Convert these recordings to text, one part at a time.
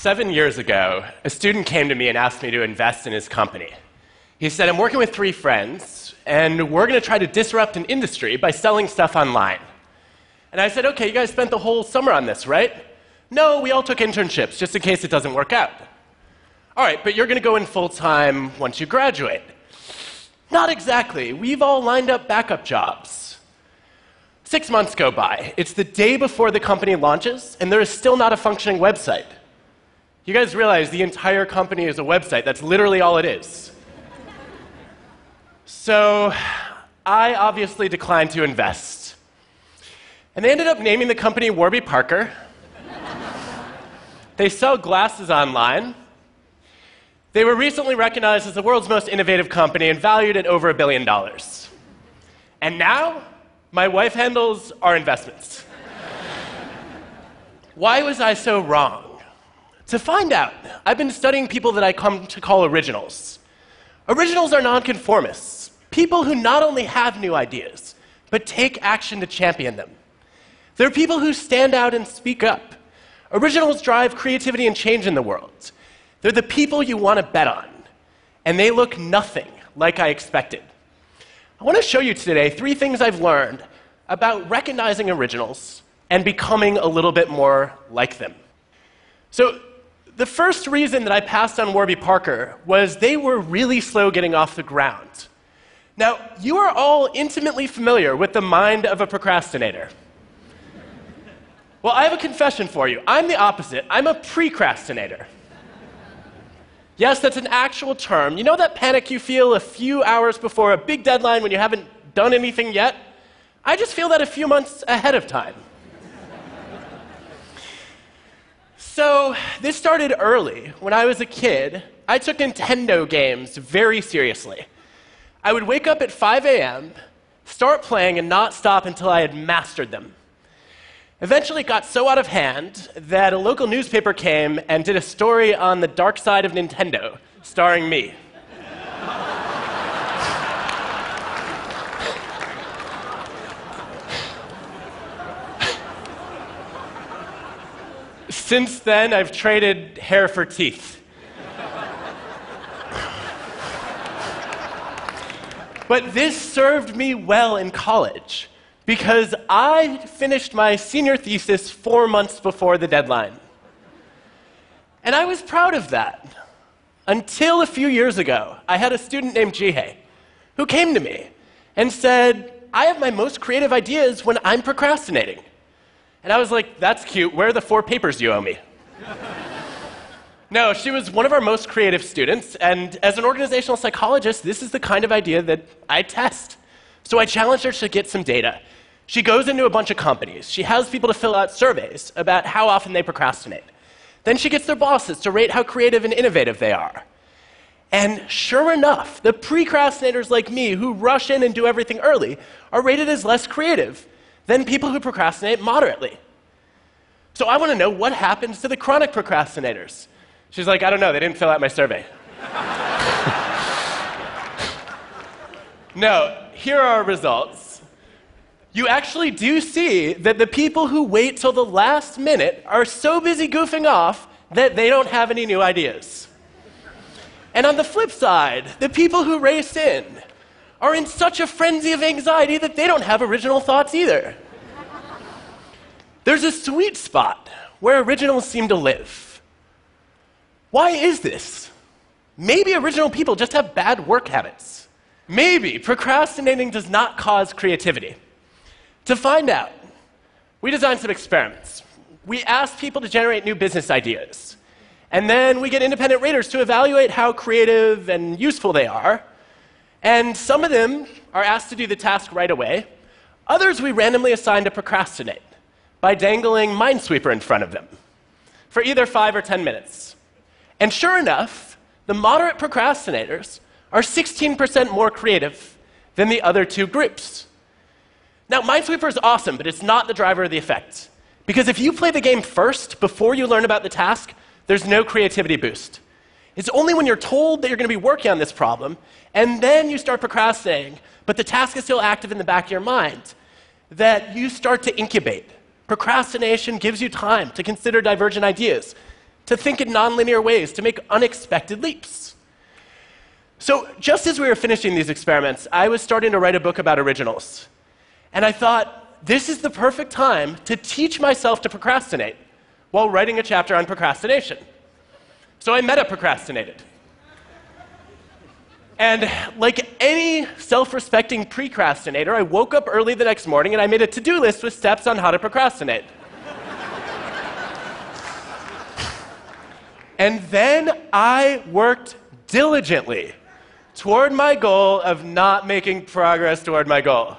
Seven years ago, a student came to me and asked me to invest in his company. He said, I'm working with three friends, and we're going to try to disrupt an industry by selling stuff online. And I said, Okay, you guys spent the whole summer on this, right? No, we all took internships just in case it doesn't work out. All right, but you're going to go in full time once you graduate. Not exactly. We've all lined up backup jobs. Six months go by. It's the day before the company launches, and there is still not a functioning website. You guys realize the entire company is a website. That's literally all it is. so, I obviously declined to invest. And they ended up naming the company Warby Parker. they sell glasses online. They were recently recognized as the world's most innovative company and valued at over a billion dollars. And now, my wife handles our investments. Why was I so wrong? To find out, I've been studying people that I come to call originals. Originals are nonconformists, people who not only have new ideas, but take action to champion them. They're people who stand out and speak up. Originals drive creativity and change in the world. They're the people you want to bet on, and they look nothing like I expected. I want to show you today three things I've learned about recognizing originals and becoming a little bit more like them. So, the first reason that I passed on Warby Parker was they were really slow getting off the ground. Now, you are all intimately familiar with the mind of a procrastinator. Well, I have a confession for you. I'm the opposite. I'm a precrastinator. Yes, that's an actual term. You know that panic you feel a few hours before a big deadline when you haven't done anything yet? I just feel that a few months ahead of time. So, this started early. When I was a kid, I took Nintendo games very seriously. I would wake up at 5 a.m., start playing, and not stop until I had mastered them. Eventually, it got so out of hand that a local newspaper came and did a story on the dark side of Nintendo, starring me. Since then, I've traded hair for teeth. but this served me well in college because I finished my senior thesis four months before the deadline. And I was proud of that. Until a few years ago, I had a student named Jihae who came to me and said, I have my most creative ideas when I'm procrastinating. And I was like, that's cute. Where are the four papers you owe me? no, she was one of our most creative students, and as an organizational psychologist, this is the kind of idea that I test. So I challenged her to get some data. She goes into a bunch of companies. She has people to fill out surveys about how often they procrastinate. Then she gets their bosses to rate how creative and innovative they are. And sure enough, the procrastinators like me who rush in and do everything early are rated as less creative than people who procrastinate moderately. So I want to know what happens to the chronic procrastinators. She's like, I don't know, they didn't fill out my survey. no, here are our results you actually do see that the people who wait till the last minute are so busy goofing off that they don't have any new ideas. And on the flip side, the people who race in are in such a frenzy of anxiety that they don't have original thoughts either. There's a sweet spot where originals seem to live. Why is this? Maybe original people just have bad work habits. Maybe procrastinating does not cause creativity. To find out, we designed some experiments. We asked people to generate new business ideas. And then we get independent raters to evaluate how creative and useful they are. And some of them are asked to do the task right away. Others we randomly assign to procrastinate by dangling Minesweeper in front of them for either five or 10 minutes. And sure enough, the moderate procrastinators are 16% more creative than the other two groups. Now, Minesweeper is awesome, but it's not the driver of the effect. Because if you play the game first, before you learn about the task, there's no creativity boost. It's only when you're told that you're going to be working on this problem, and then you start procrastinating, but the task is still active in the back of your mind, that you start to incubate. Procrastination gives you time to consider divergent ideas, to think in nonlinear ways, to make unexpected leaps. So, just as we were finishing these experiments, I was starting to write a book about originals. And I thought, this is the perfect time to teach myself to procrastinate while writing a chapter on procrastination. So I meta procrastinated. And like any self respecting procrastinator, I woke up early the next morning and I made a to do list with steps on how to procrastinate. and then I worked diligently toward my goal of not making progress toward my goal.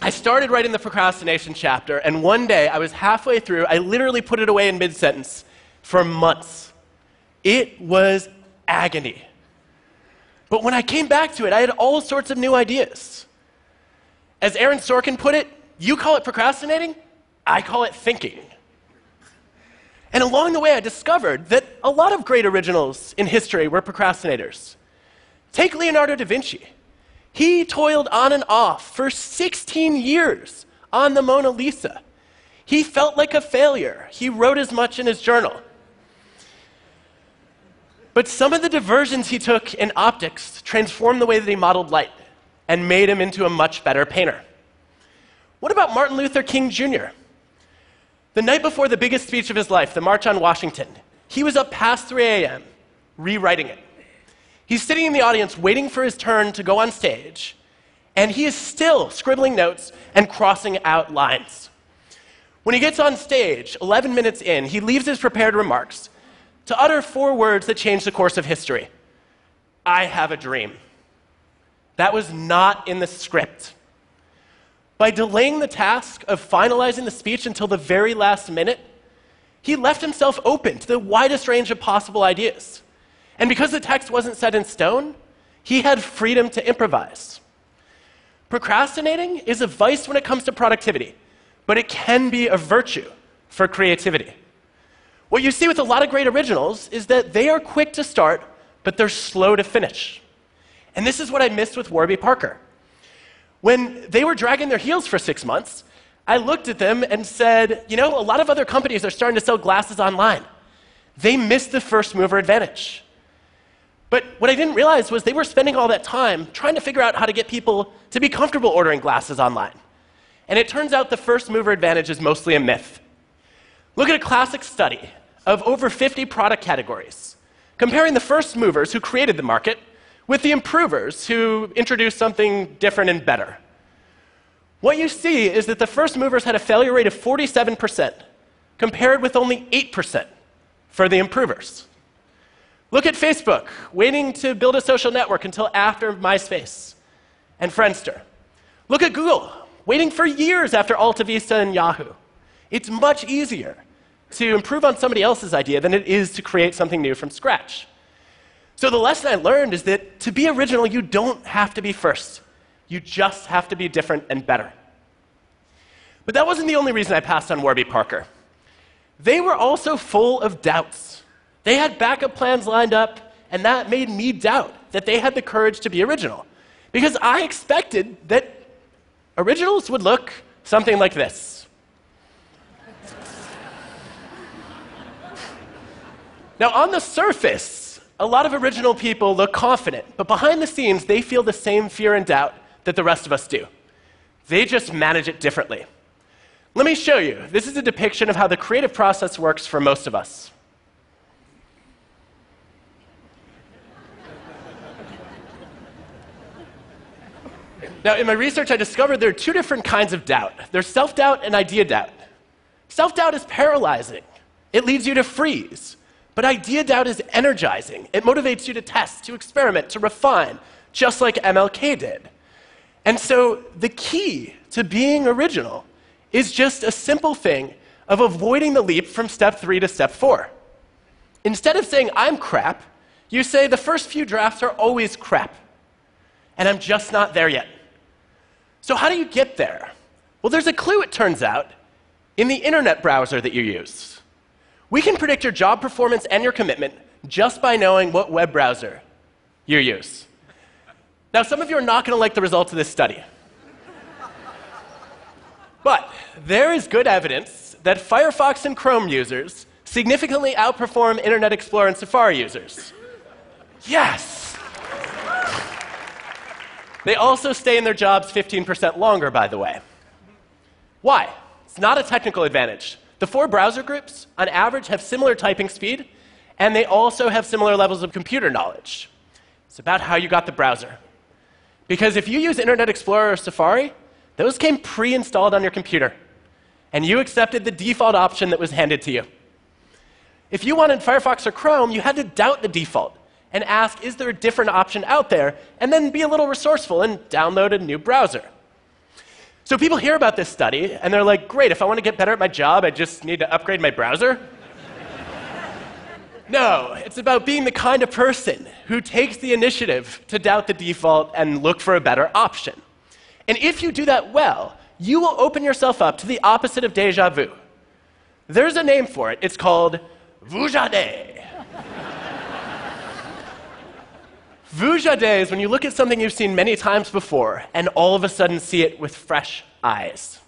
I started writing the procrastination chapter, and one day I was halfway through. I literally put it away in mid sentence for months. It was agony. But when I came back to it, I had all sorts of new ideas. As Aaron Sorkin put it, you call it procrastinating, I call it thinking. And along the way, I discovered that a lot of great originals in history were procrastinators. Take Leonardo da Vinci. He toiled on and off for 16 years on the Mona Lisa. He felt like a failure. He wrote as much in his journal. But some of the diversions he took in optics transformed the way that he modeled light and made him into a much better painter. What about Martin Luther King Jr.? The night before the biggest speech of his life, the March on Washington, he was up past 3 a.m. rewriting it. He's sitting in the audience waiting for his turn to go on stage, and he is still scribbling notes and crossing out lines. When he gets on stage, 11 minutes in, he leaves his prepared remarks to utter four words that change the course of history I have a dream. That was not in the script. By delaying the task of finalizing the speech until the very last minute, he left himself open to the widest range of possible ideas. And because the text wasn't set in stone, he had freedom to improvise. Procrastinating is a vice when it comes to productivity, but it can be a virtue for creativity. What you see with a lot of great originals is that they are quick to start, but they're slow to finish. And this is what I missed with Warby Parker. When they were dragging their heels for six months, I looked at them and said, you know, a lot of other companies are starting to sell glasses online. They missed the first mover advantage. But what I didn't realize was they were spending all that time trying to figure out how to get people to be comfortable ordering glasses online. And it turns out the first mover advantage is mostly a myth. Look at a classic study of over 50 product categories, comparing the first movers who created the market with the improvers who introduced something different and better. What you see is that the first movers had a failure rate of 47%, compared with only 8% for the improvers. Look at Facebook, waiting to build a social network until after MySpace and Friendster. Look at Google, waiting for years after AltaVista and Yahoo. It's much easier to improve on somebody else's idea than it is to create something new from scratch. So the lesson I learned is that to be original, you don't have to be first. You just have to be different and better. But that wasn't the only reason I passed on Warby Parker. They were also full of doubts. They had backup plans lined up, and that made me doubt that they had the courage to be original. Because I expected that originals would look something like this. Now, on the surface, a lot of original people look confident, but behind the scenes, they feel the same fear and doubt that the rest of us do. They just manage it differently. Let me show you. This is a depiction of how the creative process works for most of us. Now, in my research, I discovered there are two different kinds of doubt there's self doubt and idea doubt. Self doubt is paralyzing, it leads you to freeze. But idea doubt is energizing. It motivates you to test, to experiment, to refine, just like MLK did. And so the key to being original is just a simple thing of avoiding the leap from step three to step four. Instead of saying, I'm crap, you say, the first few drafts are always crap, and I'm just not there yet. So, how do you get there? Well, there's a clue, it turns out, in the internet browser that you use. We can predict your job performance and your commitment just by knowing what web browser you use. Now, some of you are not going to like the results of this study. but there is good evidence that Firefox and Chrome users significantly outperform Internet Explorer and Safari users. Yes! They also stay in their jobs 15% longer, by the way. Why? It's not a technical advantage. The four browser groups, on average, have similar typing speed, and they also have similar levels of computer knowledge. It's about how you got the browser. Because if you use Internet Explorer or Safari, those came pre installed on your computer, and you accepted the default option that was handed to you. If you wanted Firefox or Chrome, you had to doubt the default and ask, is there a different option out there? And then be a little resourceful and download a new browser. So people hear about this study and they're like, great, if I want to get better at my job, I just need to upgrade my browser? no, it's about being the kind of person who takes the initiative to doubt the default and look for a better option. And if you do that well, you will open yourself up to the opposite of deja vu. There's a name for it. It's called vujade. Vujade is when you look at something you've seen many times before and all of a sudden see it with fresh eyes.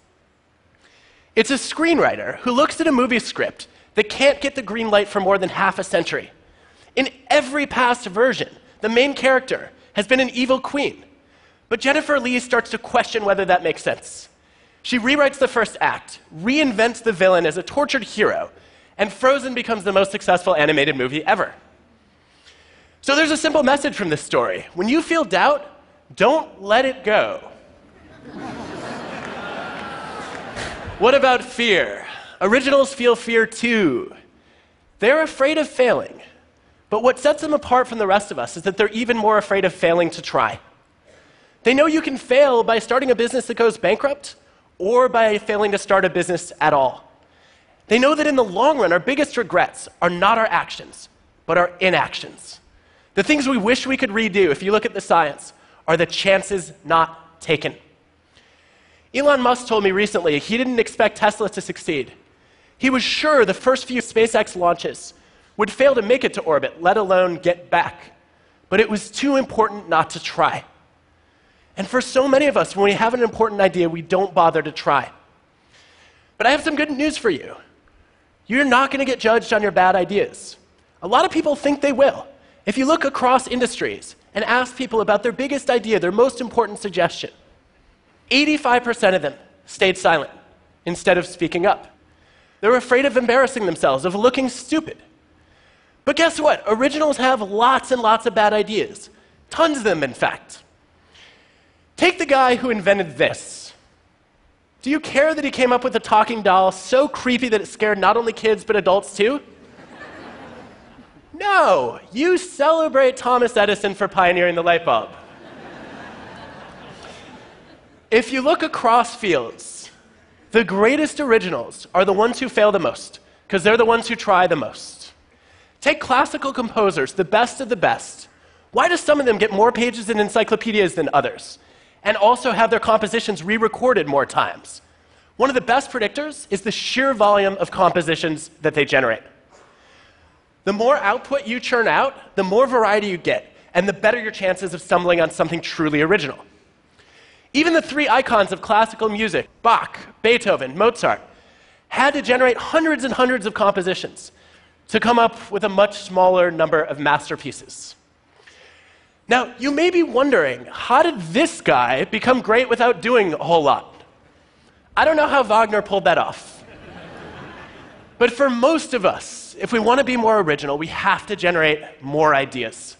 It's a screenwriter who looks at a movie script that can't get the green light for more than half a century. In every past version, the main character has been an evil queen. But Jennifer Lee starts to question whether that makes sense. She rewrites the first act, reinvents the villain as a tortured hero, and Frozen becomes the most successful animated movie ever. So there's a simple message from this story. When you feel doubt, don't let it go. what about fear? Originals feel fear too. They're afraid of failing. But what sets them apart from the rest of us is that they're even more afraid of failing to try. They know you can fail by starting a business that goes bankrupt or by failing to start a business at all. They know that in the long run, our biggest regrets are not our actions, but our inactions. The things we wish we could redo, if you look at the science, are the chances not taken. Elon Musk told me recently he didn't expect Tesla to succeed. He was sure the first few SpaceX launches would fail to make it to orbit, let alone get back. But it was too important not to try. And for so many of us, when we have an important idea, we don't bother to try. But I have some good news for you. You're not going to get judged on your bad ideas. A lot of people think they will. If you look across industries and ask people about their biggest idea, their most important suggestion, 85% of them stayed silent instead of speaking up. They're afraid of embarrassing themselves, of looking stupid. But guess what? Originals have lots and lots of bad ideas. Tons of them, in fact. Take the guy who invented this. Do you care that he came up with a talking doll so creepy that it scared not only kids but adults too? No, you celebrate Thomas Edison for pioneering the light bulb. if you look across fields, the greatest originals are the ones who fail the most, because they're the ones who try the most. Take classical composers, the best of the best. Why do some of them get more pages in encyclopedias than others? And also have their compositions re recorded more times? One of the best predictors is the sheer volume of compositions that they generate. The more output you churn out, the more variety you get, and the better your chances of stumbling on something truly original. Even the three icons of classical music, Bach, Beethoven, Mozart, had to generate hundreds and hundreds of compositions to come up with a much smaller number of masterpieces. Now, you may be wondering how did this guy become great without doing a whole lot? I don't know how Wagner pulled that off. But for most of us, if we want to be more original, we have to generate more ideas.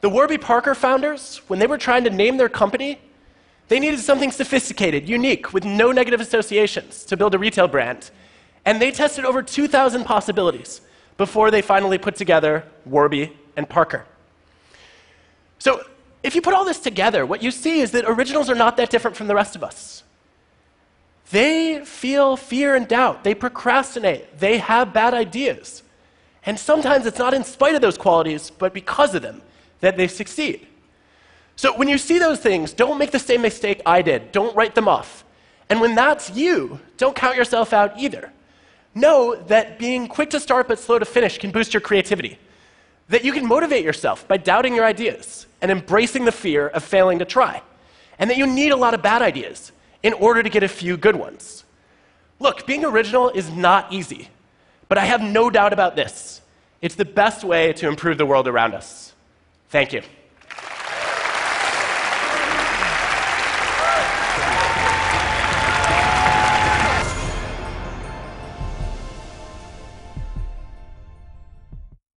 The Warby Parker founders, when they were trying to name their company, they needed something sophisticated, unique, with no negative associations to build a retail brand. And they tested over 2,000 possibilities before they finally put together Warby and Parker. So, if you put all this together, what you see is that originals are not that different from the rest of us. They feel fear and doubt. They procrastinate. They have bad ideas. And sometimes it's not in spite of those qualities, but because of them that they succeed. So when you see those things, don't make the same mistake I did. Don't write them off. And when that's you, don't count yourself out either. Know that being quick to start but slow to finish can boost your creativity. That you can motivate yourself by doubting your ideas and embracing the fear of failing to try. And that you need a lot of bad ideas in order to get a few good ones. Look, being original is not easy, But I have no doubt about this it's the best way to improve the world around us. Thank you.